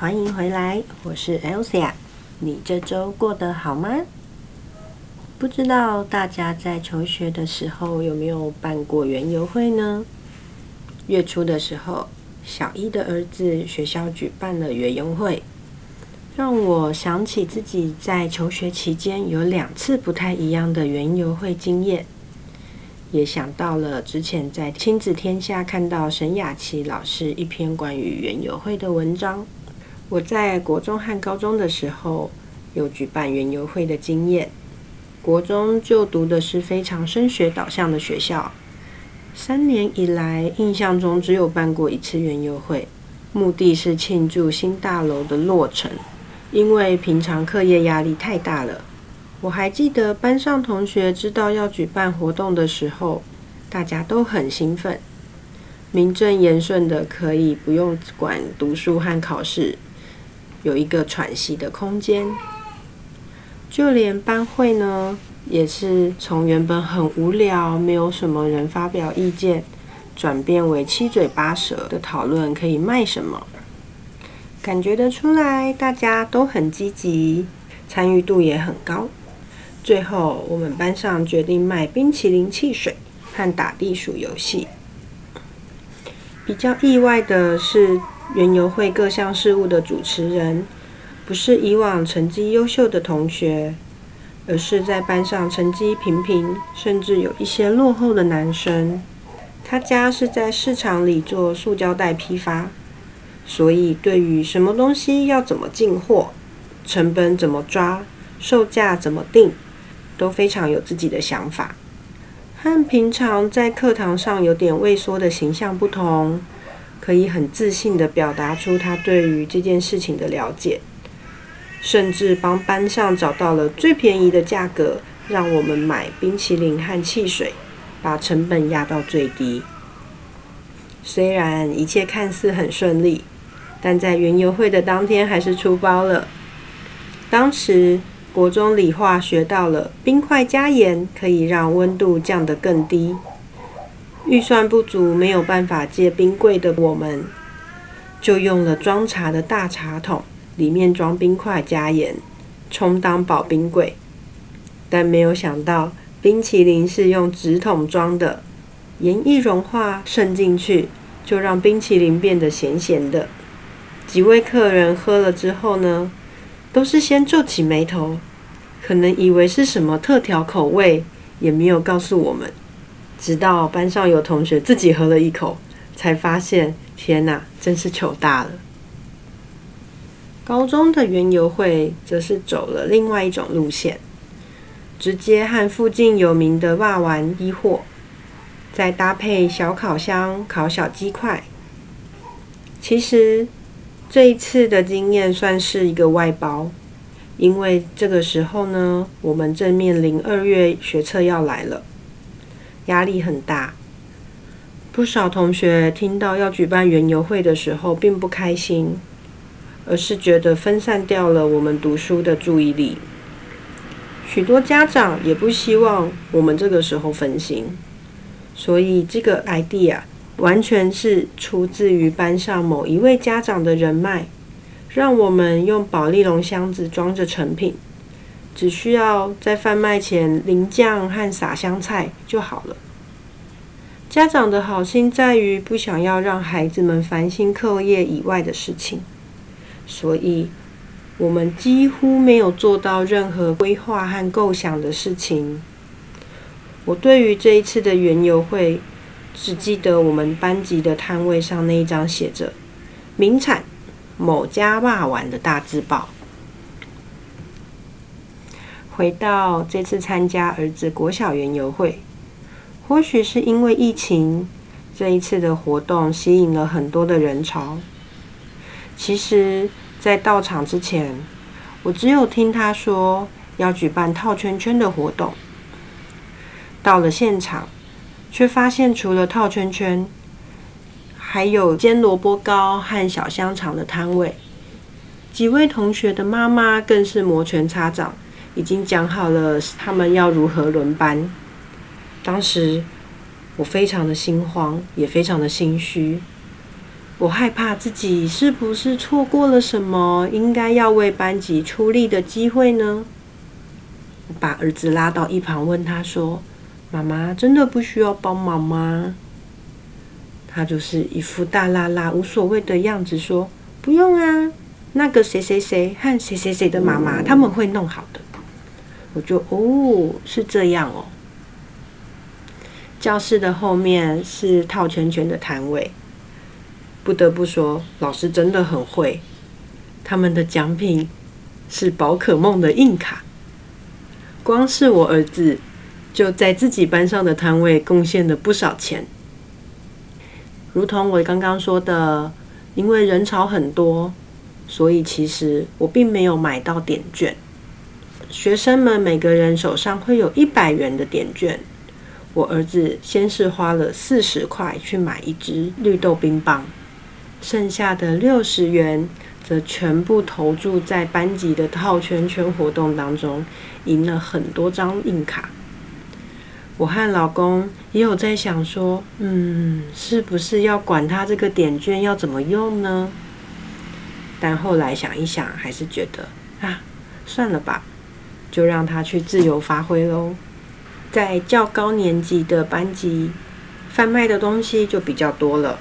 欢迎回来，我是 Elsa。你这周过得好吗？不知道大家在求学的时候有没有办过园游会呢？月初的时候，小一的儿子学校举办了园游会，让我想起自己在求学期间有两次不太一样的园游会经验，也想到了之前在亲子天下看到沈雅琪老师一篇关于园游会的文章。我在国中和高中的时候有举办园游会的经验。国中就读的是非常升学导向的学校，三年以来印象中只有办过一次园游会，目的是庆祝新大楼的落成。因为平常课业压力太大了，我还记得班上同学知道要举办活动的时候，大家都很兴奋，名正言顺的可以不用管读书和考试，有一个喘息的空间。就连班会呢，也是从原本很无聊、没有什么人发表意见，转变为七嘴八舌的讨论可以卖什么。感觉得出来，大家都很积极，参与度也很高。最后，我们班上决定卖冰淇淋、汽水和打地鼠游戏。比较意外的是，园游会各项事务的主持人。不是以往成绩优秀的同学，而是在班上成绩平平，甚至有一些落后的男生。他家是在市场里做塑胶袋批发，所以对于什么东西要怎么进货、成本怎么抓、售价怎么定，都非常有自己的想法。和平常在课堂上有点畏缩的形象不同，可以很自信地表达出他对于这件事情的了解。甚至帮班上找到了最便宜的价格，让我们买冰淇淋和汽水，把成本压到最低。虽然一切看似很顺利，但在园游会的当天还是出包了。当时国中理化学到了冰块加盐可以让温度降得更低，预算不足没有办法借冰柜的我们，就用了装茶的大茶桶。里面装冰块加盐，充当保冰柜。但没有想到，冰淇淋是用纸筒装的，盐一融化渗进去，就让冰淇淋变得咸咸的。几位客人喝了之后呢，都是先皱起眉头，可能以为是什么特调口味，也没有告诉我们。直到班上有同学自己喝了一口，才发现，天哪，真是糗大了。高中的园游会则是走了另外一种路线，直接和附近有名的霸丸一货，再搭配小烤箱烤小鸡块。其实这一次的经验算是一个外包，因为这个时候呢，我们正面临二月学测要来了，压力很大。不少同学听到要举办园游会的时候，并不开心。而是觉得分散掉了我们读书的注意力。许多家长也不希望我们这个时候分心，所以这个 idea 完全是出自于班上某一位家长的人脉，让我们用保利龙箱子装着成品，只需要在贩卖前淋酱和撒香菜就好了。家长的好心在于不想要让孩子们烦心课业以外的事情，所以我们几乎没有做到任何规划和构想的事情。我对于这一次的园游会，只记得我们班级的摊位上那一张写着“名产某家霸碗”的大字报。回到这次参加儿子国小园游会。或许是因为疫情，这一次的活动吸引了很多的人潮。其实，在到场之前，我只有听他说要举办套圈圈的活动。到了现场，却发现除了套圈圈，还有煎萝卜糕和小香肠的摊位。几位同学的妈妈更是摩拳擦掌，已经讲好了他们要如何轮班。当时我非常的心慌，也非常的心虚。我害怕自己是不是错过了什么应该要为班级出力的机会呢？我把儿子拉到一旁，问他说：“妈妈真的不需要帮忙吗？”他就是一副大啦啦无所谓的样子，说：“不用啊，那个谁谁谁和谁谁谁的妈妈他们会弄好的。”我就哦，是这样哦。教室的后面是套圈圈的摊位，不得不说，老师真的很会。他们的奖品是宝可梦的硬卡，光是我儿子就在自己班上的摊位贡献了不少钱。如同我刚刚说的，因为人潮很多，所以其实我并没有买到点券。学生们每个人手上会有一百元的点券。我儿子先是花了四十块去买一支绿豆冰棒，剩下的六十元则全部投注在班级的套圈圈活动当中，赢了很多张硬卡。我和老公也有在想说，嗯，是不是要管他这个点券要怎么用呢？但后来想一想，还是觉得啊，算了吧，就让他去自由发挥喽。在较高年级的班级，贩卖的东西就比较多了，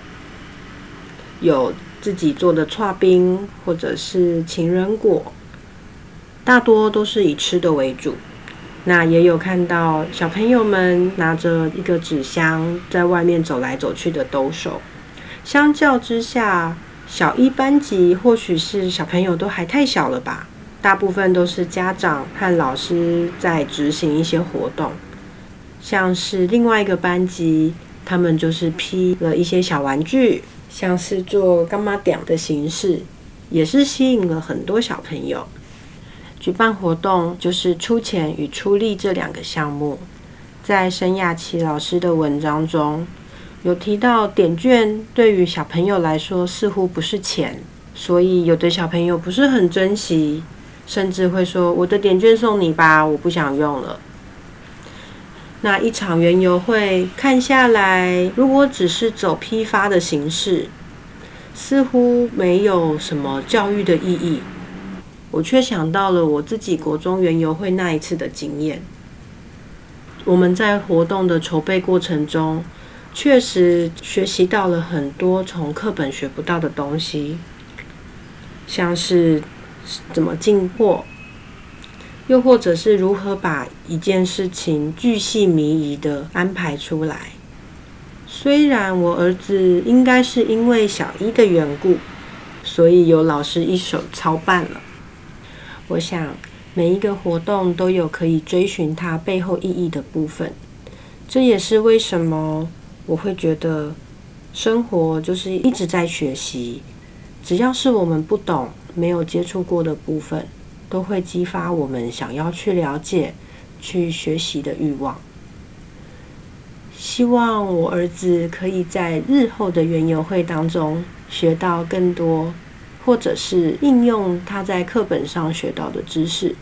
有自己做的串冰，或者是情人果，大多都是以吃的为主。那也有看到小朋友们拿着一个纸箱在外面走来走去的兜售。相较之下，小一班级或许是小朋友都还太小了吧，大部分都是家长和老师在执行一些活动。像是另外一个班级，他们就是批了一些小玩具，像是做干妈点的形式，也是吸引了很多小朋友。举办活动就是出钱与出力这两个项目。在申亚琪老师的文章中有提到，点券对于小朋友来说似乎不是钱，所以有的小朋友不是很珍惜，甚至会说：“我的点券送你吧，我不想用了。”那一场园游会看下来，如果只是走批发的形式，似乎没有什么教育的意义。我却想到了我自己国中园游会那一次的经验。我们在活动的筹备过程中，确实学习到了很多从课本学不到的东西，像是怎么进货。又或者是如何把一件事情巨细靡遗的安排出来？虽然我儿子应该是因为小一的缘故，所以有老师一手操办了。我想每一个活动都有可以追寻它背后意义的部分。这也是为什么我会觉得生活就是一直在学习。只要是我们不懂、没有接触过的部分。都会激发我们想要去了解、去学习的欲望。希望我儿子可以在日后的园游会当中学到更多，或者是应用他在课本上学到的知识。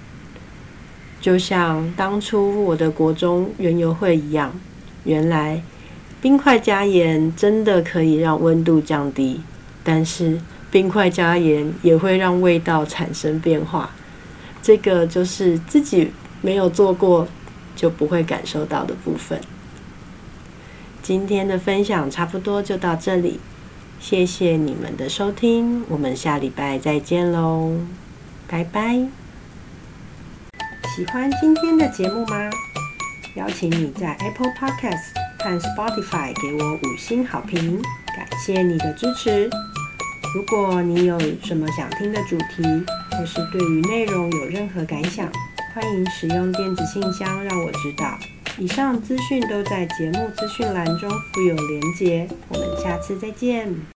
就像当初我的国中园游会一样，原来冰块加盐真的可以让温度降低，但是冰块加盐也会让味道产生变化。这个就是自己没有做过就不会感受到的部分。今天的分享差不多就到这里，谢谢你们的收听，我们下礼拜再见喽，拜拜。喜欢今天的节目吗？邀请你在 Apple Podcast 和 Spotify 给我五星好评，感谢你的支持。如果你有什么想听的主题，或是对于内容有任何感想，欢迎使用电子信箱让我知道。以上资讯都在节目资讯栏中附有连结。我们下次再见。